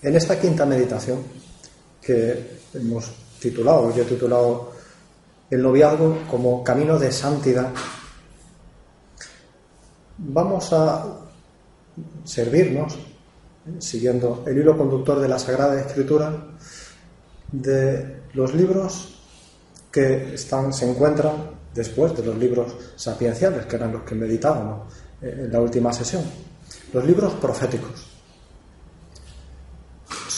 En esta quinta meditación que hemos titulado, yo he titulado el noviazgo como camino de santidad, vamos a servirnos, siguiendo el hilo conductor de la Sagrada Escritura, de los libros que están, se encuentran después de los libros sapienciales, que eran los que meditábamos en la última sesión, los libros proféticos.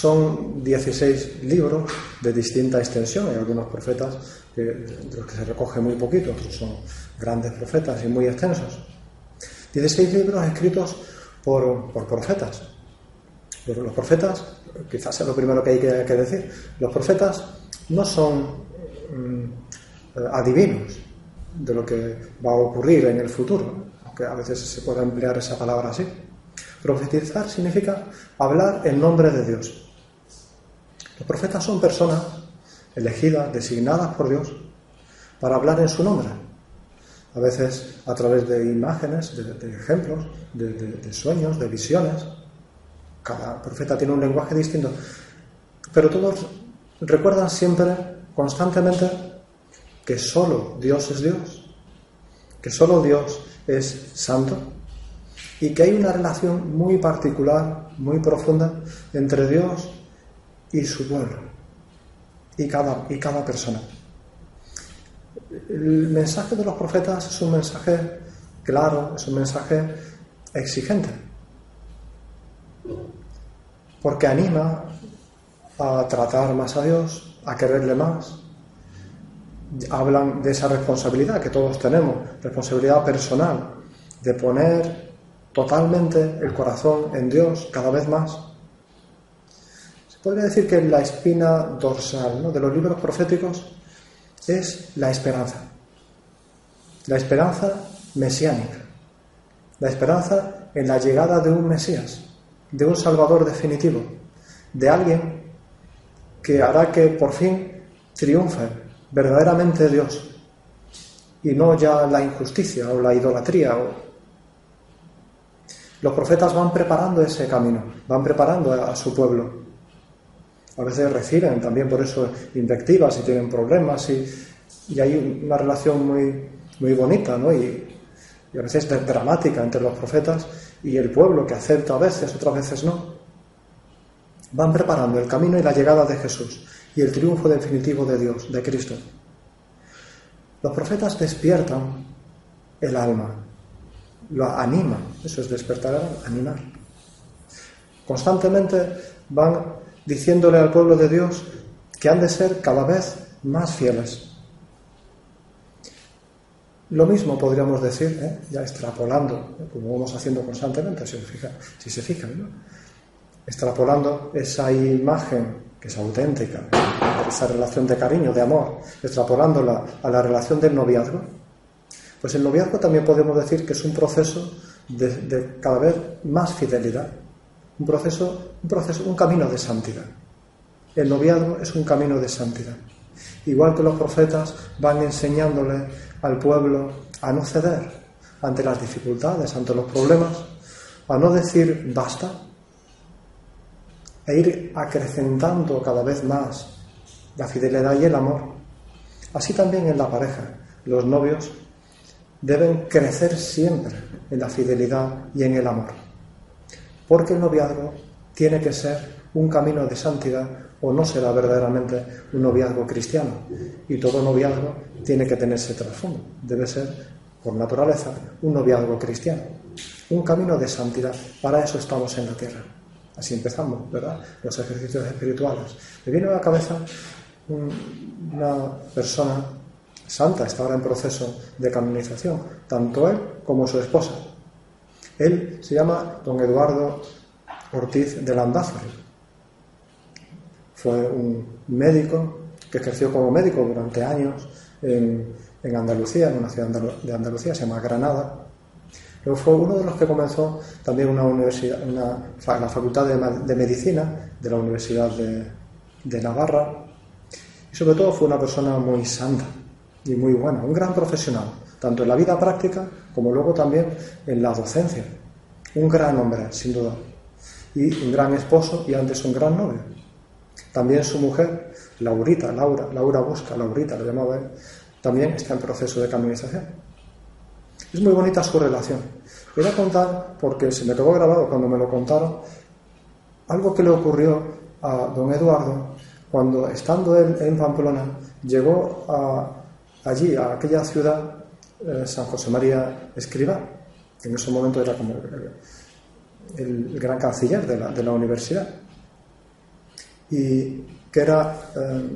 Son 16 libros de distinta extensión. Hay algunos profetas de los que se recoge muy poquito, otros son grandes profetas y muy extensos. 16 libros escritos por, profetas. Pero los profetas, quizás sea lo primero que hay que, decir, los profetas no son mm, adivinos de lo que va a ocurrir en el futuro, aunque a veces se puede emplear esa palabra así. Profetizar significa hablar en nombre de Dios. Los profetas son personas elegidas, designadas por Dios, para hablar en su nombre. A veces a través de imágenes, de, ejemplos, de, sueños, de visiones. Cada profeta tiene un lenguaje distinto. Pero todos recuerdan siempre, constantemente, que solo Dios es Dios, que solo Dios es santo y que hay una relación muy particular, muy profunda entre Dios y su pueblo y cada, y cada persona. El mensaje de los profetas es un mensaje claro, es un mensaje exigente, porque anima a tratar más a Dios, a quererle más. Hablan de esa responsabilidad que todos tenemos, responsabilidad personal, de poner totalmente el corazón en Dios cada vez más podría decir que la espina dorsal de los libros proféticos es la esperanza. La esperanza mesiánica. La esperanza en la llegada de un Mesías, de un Salvador definitivo, de alguien que hará que por fin triunfe verdaderamente Dios y no ya la injusticia o la idolatría. Los profetas van preparando ese camino, van preparando a su pueblo a veces reciben también por eso invectivas y tienen problemas y, hay una relación muy, muy bonita ¿no? y, a veces dramática entre los profetas y el pueblo que acepta a veces, otras veces no. Van preparando el camino y la llegada de Jesús y el triunfo definitivo de Dios, de Cristo. Los profetas despiertan el alma, lo animan, eso es despertar, animar. Constantemente van diciéndole al pueblo de Dios que han de ser cada vez más fieles. Lo mismo podríamos decir, ¿eh? ya extrapolando, ¿eh? como vamos haciendo constantemente, si, se fijan, extrapolando esa imagen que es auténtica, esa relación de cariño, de amor, extrapolándola a la relación del noviazgo, pues el noviazgo también podemos decir que es un proceso de cada vez más fidelidad, un proceso, un proceso, un camino de santidad. El noviazgo es un camino de santidad. Igual que los profetas van enseñándole al pueblo a no ceder ante las dificultades, ante los problemas, a no decir basta, e ir acrecentando cada vez más la fidelidad y el amor. Así también en la pareja, los novios deben crecer siempre en la fidelidad y en el amor porque el noviazgo tiene que ser un camino de santidad o no será verdaderamente un noviazgo cristiano. Y todo noviazgo tiene que tener ese trasfondo. Debe ser, por naturaleza, un noviazgo cristiano. Un camino de santidad. Para eso estamos en la tierra. Así empezamos, ¿verdad? Los ejercicios espirituales. Me viene a la cabeza una persona santa, está ahora en proceso de canonización, tanto él como su esposa. Él se llama don Eduardo Ortiz de Landázuri. Fue un médico que ejerció como médico durante años en, Andalucía, en una ciudad de Andalucía, se llama Granada. Luego fue uno de los que comenzó también una la Facultad de, Medicina de la Universidad de Navarra. Y sobre todo fue una persona muy santa y muy buena, un gran profesional, tanto en la vida práctica como luego también en la docencia. Un gran hombre, sin duda. Y un gran esposo y antes un gran novio. También su mujer, Laurita, Laura, Laura Busca, Laurita lo llamaba él, también está en proceso de canonización. Es muy bonita su relación. A contar, porque se me quedó grabado cuando me lo contaron, algo que le ocurrió a don Eduardo cuando, estando él en Pamplona, llegó allí, a aquella ciudad, eh, San José María Escriba, que en ese momento era como el, gran canciller de la, de la universidad y que era eh,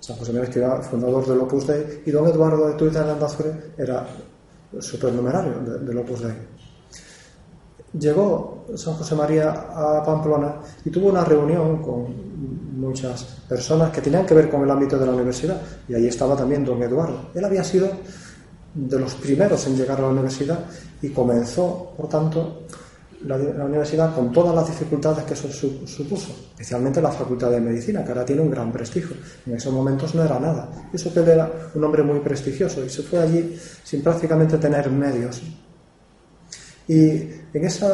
San José María Escribá, fundador del Opus Dei, y don Eduardo de Tuita de Andazure era supernumerario del Opus Dei. Llegó San José María a Pamplona y tuvo una reunión con muchas personas que tenían que ver con el ámbito de la universidad, y ahí estaba también don Eduardo. Él había sido de los primeros en llegar a la universidad y comenzó, por tanto, la, universidad con todas las dificultades que eso supuso, especialmente la Facultad de Medicina, que ahora tiene un gran prestigio. En esos momentos no era nada. Eso que él era un hombre muy prestigioso y se fue allí sin prácticamente tener medios. Y en ese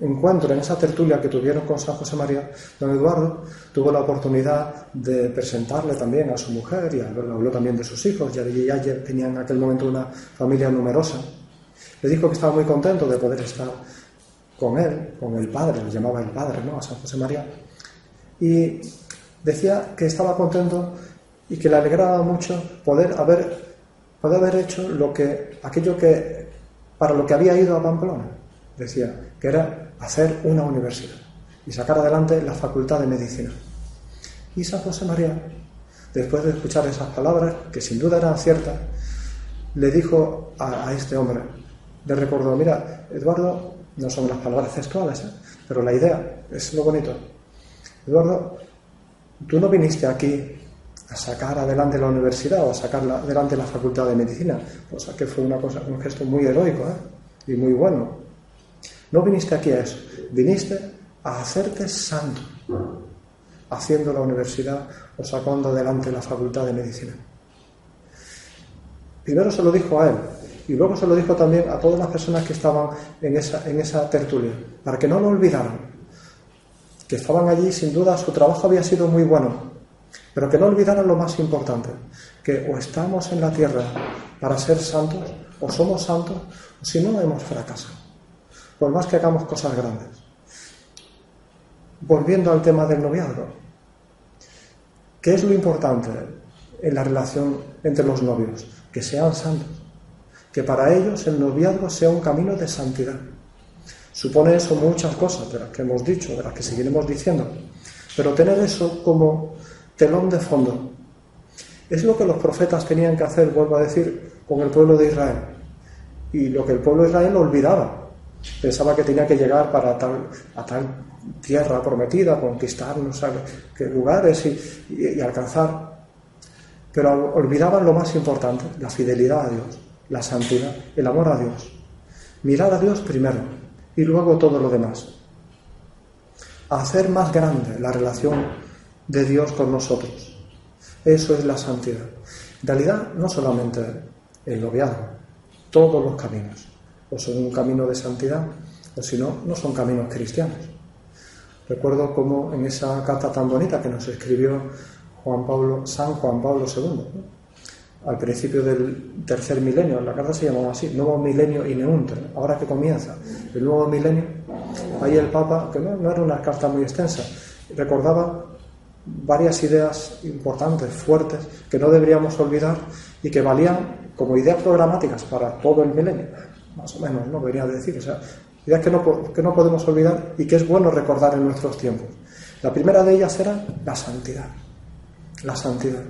encuentro, en esa tertulia que tuvieron con San José María, don Eduardo tuvo la oportunidad de presentarle también a su mujer y habló también de sus hijos, ya, ya tenían en aquel momento una familia numerosa. Le dijo que estaba muy contento de poder estar con él, con el padre, le llamaba el padre, ¿no? A San José María. Y decía que estaba contento y que le alegraba mucho poder haber, poder haber hecho lo que, aquello que, para lo que había ido a Pamplona, decía, que era hacer una universidad y sacar adelante la facultad de medicina. Y San José María, después de escuchar esas palabras, que sin duda eran ciertas, le dijo a, a este hombre, le recordó, mira, Eduardo, no son las palabras textuales, ¿eh? pero la idea es lo bonito. Eduardo, tú no viniste aquí a sacar adelante la universidad o a sacar adelante la facultad de medicina, o sea que fue una cosa, un gesto muy heroico ¿eh? y muy bueno. No viniste aquí a eso, viniste a hacerte santo, haciendo la universidad o sacando adelante la facultad de medicina. Primero se lo dijo a él, y luego se lo dijo también a todas las personas que estaban en esa, en esa tertulia, para que no lo olvidaran, que estaban allí, sin duda su trabajo había sido muy bueno, pero que no olvidaran lo más importante, que o estamos en la tierra para ser santos, o somos santos, o si no, hemos fracasado, por más que hagamos cosas grandes. Volviendo al tema del noviazgo, ¿qué es lo importante en la relación entre los novios? Que sean santos que para ellos el noviazgo sea un camino de santidad. Supone eso muchas cosas de las que hemos dicho, de las que seguiremos diciendo, pero tener eso como telón de fondo es lo que los profetas tenían que hacer, vuelvo a decir, con el pueblo de Israel. Y lo que el pueblo de Israel olvidaba. Pensaba que tenía que llegar para tal, a tal tierra prometida, conquistar no sabe qué lugares y alcanzar. Pero olvidaban lo más importante, la fidelidad a Dios la santidad, el amor a Dios. Mirar a Dios primero y luego todo lo demás. Hacer más grande la relación de Dios con nosotros. Eso es la santidad. En realidad, no solamente el noviazgo, todos los caminos. O son un camino de santidad, o si no, no son caminos cristianos. Recuerdo como en esa carta tan bonita que nos escribió Juan Pablo, San Juan Pablo II, al principio del tercer milenio, la carta se llamaba así, Nuevo Milenio y Neunter, ahora que comienza el nuevo milenio, ahí el Papa, que no, era una carta muy extensa, recordaba varias ideas importantes, fuertes, que no deberíamos olvidar y que valían como ideas programáticas para todo el milenio, más o menos, ¿no? Debería decir, o sea, ideas que no, que no podemos olvidar y que es bueno recordar en nuestros tiempos. La primera de ellas era la santidad la santidad.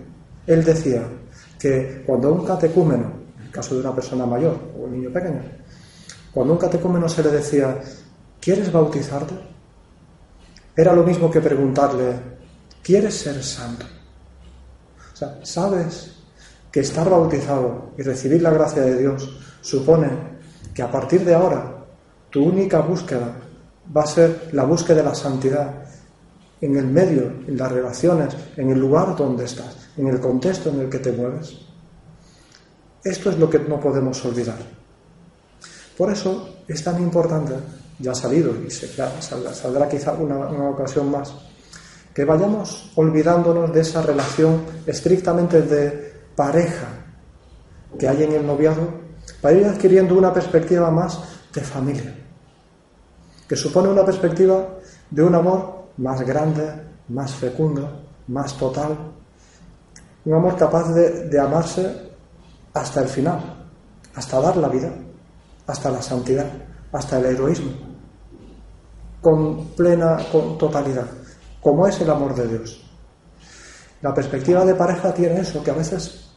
Él decía que cuando un catecúmeno, en el caso de una persona mayor o un niño pequeño, cuando un catecúmeno se le decía, ¿quieres bautizarte? Era lo mismo que preguntarle, ¿quieres ser santo? O sea, ¿sabes que estar bautizado y recibir la gracia de Dios supone que a partir de ahora tu única búsqueda va a ser la búsqueda de la santidad en el medio, en las relaciones, en el lugar donde estás, en el contexto en el que te mueves? Esto es lo que no podemos olvidar. Por eso es tan importante, ya ha salido y se, saldrá, quizá una, una ocasión más, que vayamos olvidándonos de esa relación estrictamente de pareja que hay en el noviazgo, para ir adquiriendo una perspectiva más de familia, que supone una perspectiva de un amor más grande, más fecundo, más total, un amor capaz de, de amarse hasta el final, hasta dar la vida, hasta la santidad, hasta el heroísmo, con plena con totalidad como es el amor de Dios. La perspectiva de pareja tiene eso, que a veces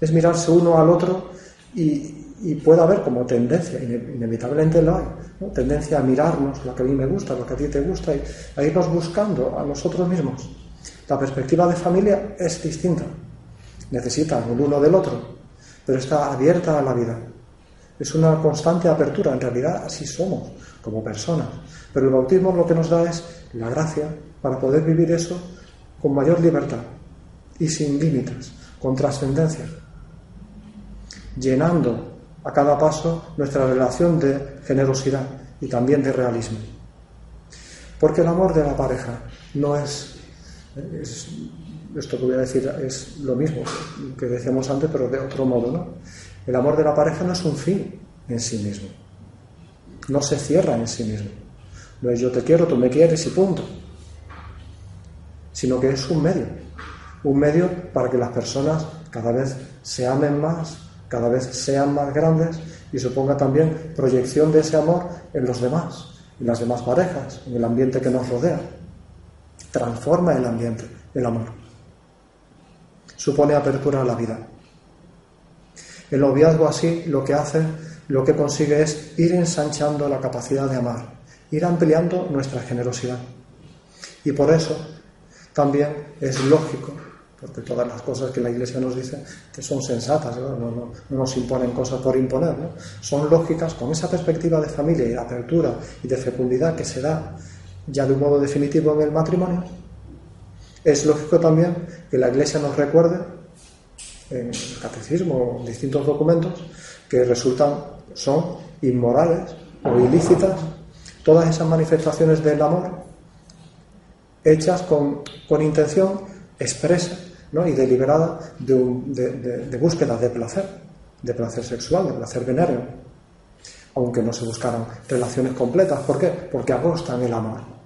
es mirarse uno al otro y, puede haber como tendencia, inevitablemente lo hay, tendencia a mirarnos lo que a mí me gusta, lo que a ti te gusta, y a irnos buscando a nosotros mismos. La perspectiva de familia es distinta, necesitan el uno del otro, pero está abierta a la vida. Es una constante apertura, en realidad así somos como personas, pero el bautismo lo que nos da es la gracia para poder vivir eso con mayor libertad y sin límites, con trascendencia, llenando a cada paso nuestra relación de generosidad y también de realismo. Porque el amor de la pareja no es, esto que voy a decir es lo mismo que decíamos antes, pero de otro modo, ¿no? El amor de la pareja no es un fin en sí mismo, no se cierra en sí mismo. No es yo te quiero, tú me quieres y punto sino que es un medio, un medio para que las personas cada vez se amen más, cada vez sean más grandes y suponga también proyección de ese amor en los demás, en las demás parejas, en el ambiente que nos rodea. Transforma el ambiente, el amor. Supone apertura a la vida. El noviazgo así lo que hace, lo que consigue es ir ensanchando la capacidad de amar, ir ampliando nuestra generosidad. Y por eso también es lógico, porque todas las cosas que la Iglesia nos dice que son sensatas, no, nos imponen cosas por imponer, son lógicas con esa perspectiva de familia y de apertura y de fecundidad que se da ya de un modo definitivo en el matrimonio. Es lógico también que la Iglesia nos recuerde en el catecismo en distintos documentos que resultan, son inmorales o ilícitas todas esas manifestaciones del amor hechas con, intención expresa y deliberada de, búsqueda de placer, de placer sexual, de placer venéreo, aunque no se buscaran relaciones completas. ¿Por qué? Porque agostan el amor.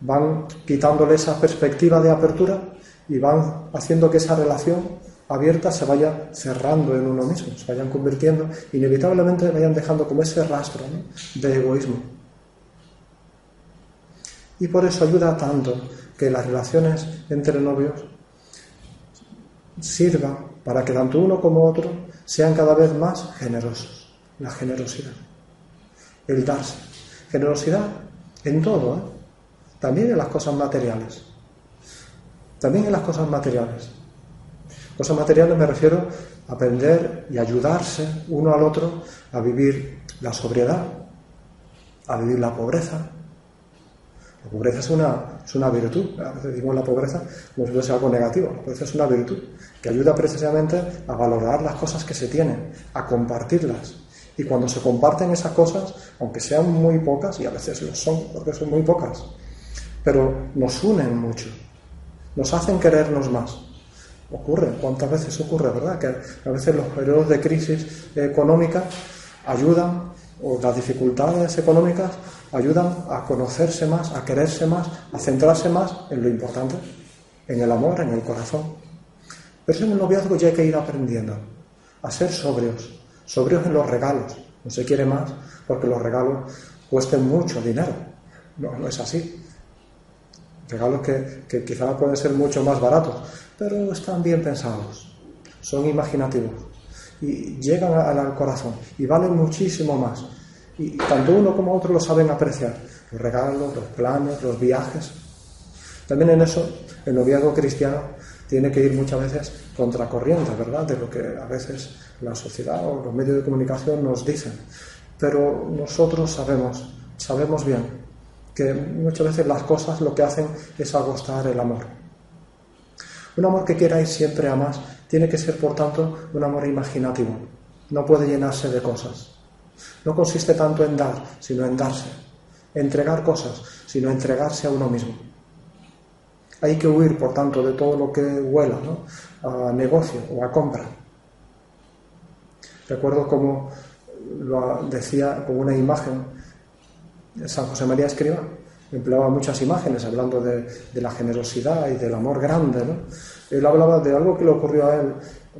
Van quitándole esa perspectiva de apertura y van haciendo que esa relación abierta se vaya cerrando en uno mismo, se vayan convirtiendo, inevitablemente vayan dejando como ese rastro de egoísmo. Y por eso ayuda tanto que las relaciones entre novios sirvan para que tanto uno como otro sean cada vez más generosos. La generosidad. El darse. Generosidad en todo, ¿eh? También en las cosas materiales. También en las cosas materiales. Cosas materiales me refiero a aprender y ayudarse uno al otro a vivir la sobriedad, a vivir la pobreza, la pobreza es una, es una virtud. A veces la pobreza como si fuese algo negativo. La pobreza es una virtud que ayuda precisamente a valorar las cosas que se tienen, a compartirlas. Y cuando se comparten esas cosas, aunque sean muy pocas, y a veces lo son, porque son muy pocas, pero nos unen mucho, nos hacen querernos más. Ocurre, ¿cuántas veces ocurre, verdad? Que a veces los periodos de crisis económica ayudan, o las dificultades económicas ayudan a conocerse más, a quererse más, a centrarse más en lo importante, en el amor, en el corazón. Pero en el noviazgo ya hay que ir aprendiendo a ser sobrios, sobrios en los regalos. No se quiere más porque los regalos cuesten mucho dinero. No es así. Regalos que, que quizá pueden ser mucho más baratos, pero están bien pensados, son imaginativos y llegan al corazón y valen muchísimo más. Y tanto uno como otro lo saben apreciar, los regalos, los planes, los viajes. También en eso el noviazgo cristiano tiene que ir muchas veces contracorriente, ¿verdad? De lo que a veces la sociedad o los medios de comunicación nos dicen. Pero nosotros sabemos, sabemos bien que muchas veces las cosas lo que hacen es agostar el amor. Un amor que quiera ir siempre a más tiene que ser, por tanto, un amor imaginativo. No puede llenarse de cosas. No consiste tanto en dar, sino en darse. Entregar cosas, sino entregarse a uno mismo. Hay que huir, por tanto, de todo lo que huela a negocio o a compra. Recuerdo como lo decía con una imagen San José María Escriba, empleaba muchas imágenes hablando de, la generosidad y del amor grande. ¿no? Él hablaba de algo que le ocurrió a él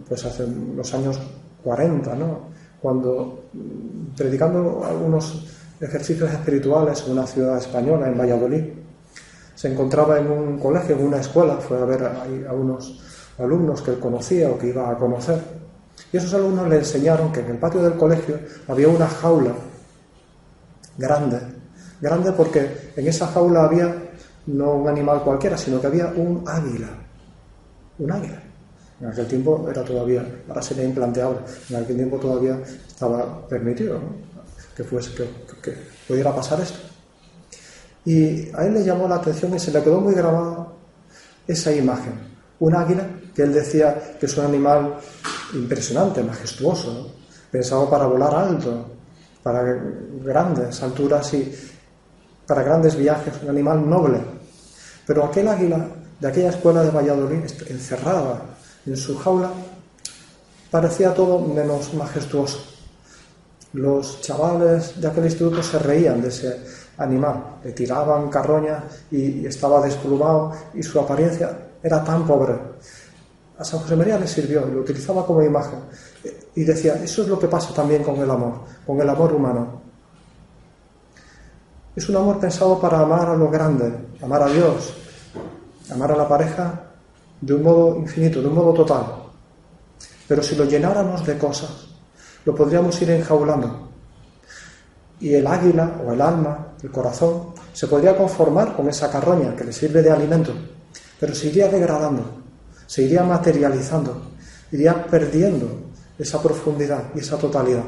pues hace los años 40, ¿no? cuando predicando algunos ejercicios espirituales en una ciudad española, en Valladolid, se encontraba en un colegio, en una escuela, fue a ver a unos alumnos que él conocía o que iba a conocer, y esos alumnos le enseñaron que en el patio del colegio había una jaula grande, grande porque en esa jaula había no un animal cualquiera, sino que había un águila, un águila. En aquel tiempo era todavía, ahora sería implanteable, en aquel tiempo todavía estaba permitido que, fuese, que, pudiera pasar esto. Y a él le llamó la atención y se le quedó muy grabada esa imagen. Un águila que él decía que es un animal impresionante, majestuoso, pensado para volar alto, para grandes alturas y para grandes viajes, un animal noble. Pero aquel águila de aquella escuela de Valladolid, encerrada en su jaula, parecía todo menos majestuoso. Los chavales de aquel instituto se reían de ese animal, le tiraban carroña y estaba desplumado y su apariencia era tan pobre a San José María le sirvió lo utilizaba como imagen. Y decía, eso es lo que pasa también con el amor, con el amor humano. Es un amor pensado para amar a lo grande, amar a Dios, amar a la pareja de un modo infinito, de un modo total. Pero si lo llenáramos de cosas, lo podríamos ir enjaulando. Y el águila o el alma, el corazón, se podría conformar con esa carroña que le sirve de alimento, pero se iría degradando se iría materializando, iría perdiendo esa profundidad y esa totalidad.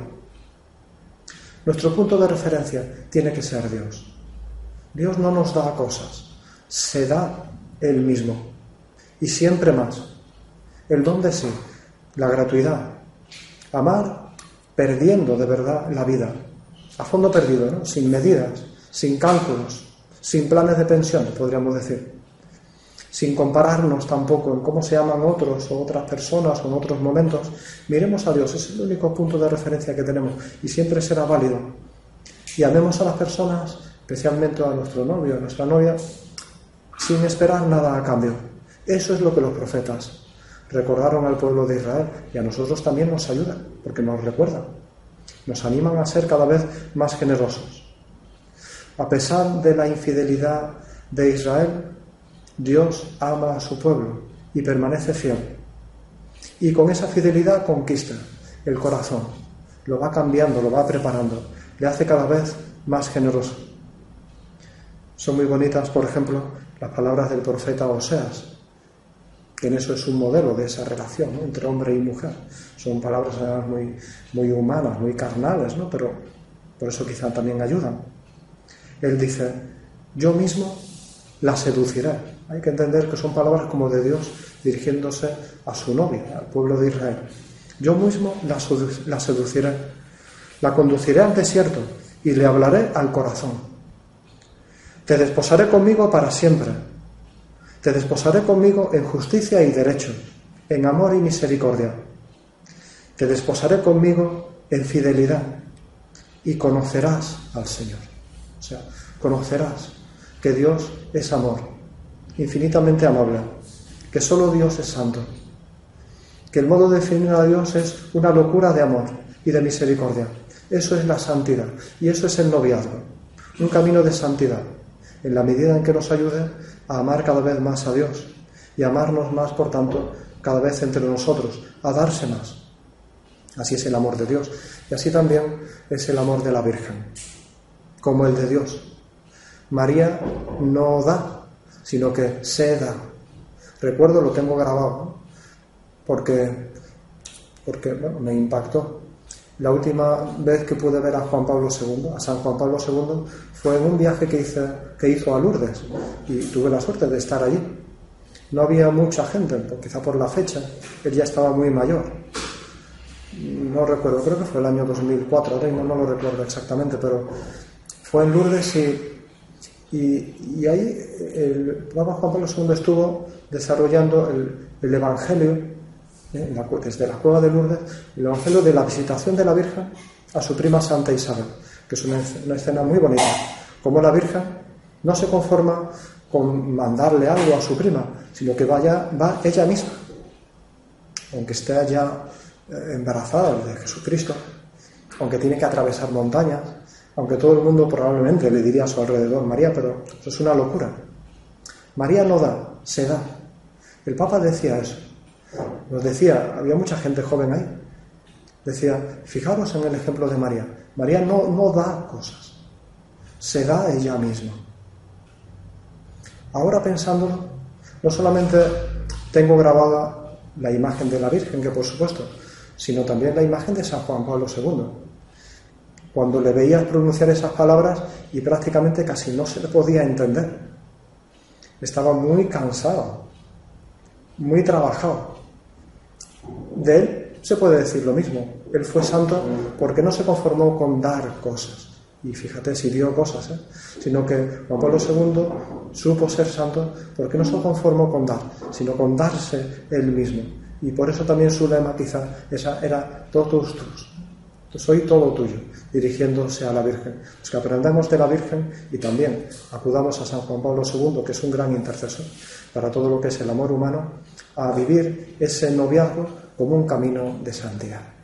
Nuestro punto de referencia tiene que ser Dios. Dios no nos da cosas, se da Él mismo y siempre más. El don de sí, la gratuidad, amar perdiendo de verdad la vida, a fondo perdido, ¿no? sin medidas, sin cálculos, sin planes de pensión, podríamos decir sin compararnos tampoco en cómo se llaman otros o otras personas o en otros momentos, miremos a Dios, es el único punto de referencia que tenemos y siempre será válido. Y amemos a las personas, especialmente a nuestro novio, a nuestra novia, sin esperar nada a cambio. Eso es lo que los profetas recordaron al pueblo de Israel y a nosotros también nos ayudan, porque nos recuerdan, nos animan a ser cada vez más generosos. A pesar de la infidelidad de Israel, Dios ama a su pueblo y permanece fiel. Y con esa fidelidad conquista el corazón, lo va cambiando, lo va preparando, le hace cada vez más generoso. Son muy bonitas, por ejemplo, las palabras del profeta Oseas, que en eso es un modelo de esa relación entre hombre y mujer. Son palabras muy, muy humanas, muy carnales, ¿no? pero por eso quizá también ayudan. Él dice, yo mismo la seduciré hay que entender que son palabras como de Dios dirigiéndose a su novia, al pueblo de Israel. Yo mismo la, seduciré, la conduciré al desierto y le hablaré al corazón. Te desposaré conmigo para siempre. Te desposaré conmigo en justicia y derecho, en amor y misericordia. Te desposaré conmigo en fidelidad y conocerás al Señor. O sea, conocerás que Dios es amor infinitamente amable, que solo Dios es santo, que el modo de definir a Dios es una locura de amor y de misericordia. Eso es la santidad y eso es el noviazgo, un camino de santidad, en la medida en que nos ayude a amar cada vez más a Dios y amarnos más, por tanto, cada vez entre nosotros, a darse más. Así es el amor de Dios. Y así también es el amor de la Virgen, como el de Dios. María no da, sino que se da. Recuerdo, lo tengo grabado, porque, porque me impactó. La última vez que pude ver a Juan Pablo II, a San Juan Pablo II, fue en un viaje que, que hizo a Lourdes y tuve la suerte de estar allí. No había mucha gente, quizá por la fecha, él ya estaba muy mayor. No recuerdo, creo que fue el año 2004, ahora no, no lo recuerdo exactamente, pero fue en Lourdes y, y, ahí el Papa Juan Pablo II estuvo desarrollando el, el Evangelio ¿eh? desde la cueva de Lourdes, el Evangelio de la visitación de la Virgen a su prima Santa Isabel, que es una, escena muy bonita, como la Virgen no se conforma con mandarle algo a su prima, sino que vaya, va ella misma, aunque esté ya eh, embarazada de Jesucristo, aunque tiene que atravesar montañas, aunque todo el mundo probablemente le diría a su alrededor, María, pero eso es una locura. María no da, se da. El Papa decía eso. Nos decía, había mucha gente joven ahí. Decía, fijaros en el ejemplo de María. María no, no da cosas, se da ella misma. Ahora pensándolo, no solamente tengo grabada la imagen de la Virgen, que por supuesto, sino también la imagen de San Juan Pablo II. Cuando le veías pronunciar esas palabras y prácticamente casi no se le podía entender. Estaba muy cansado, muy trabajado. De él se puede decir lo mismo. Él fue santo porque no se conformó con dar cosas. Y fíjate si dio cosas, ¿eh? sino que Juan Pablo II supo ser santo porque no se conformó con dar, sino con darse él mismo. Y por eso también su lema quizá esa era totus tus, soy todo tuyo, dirigiéndose a la Virgen. Pues que aprendamos de la Virgen y también acudamos a San Juan Pablo II, que es un gran intercesor para todo lo que es el amor humano, a vivir ese noviazgo como un camino de santidad.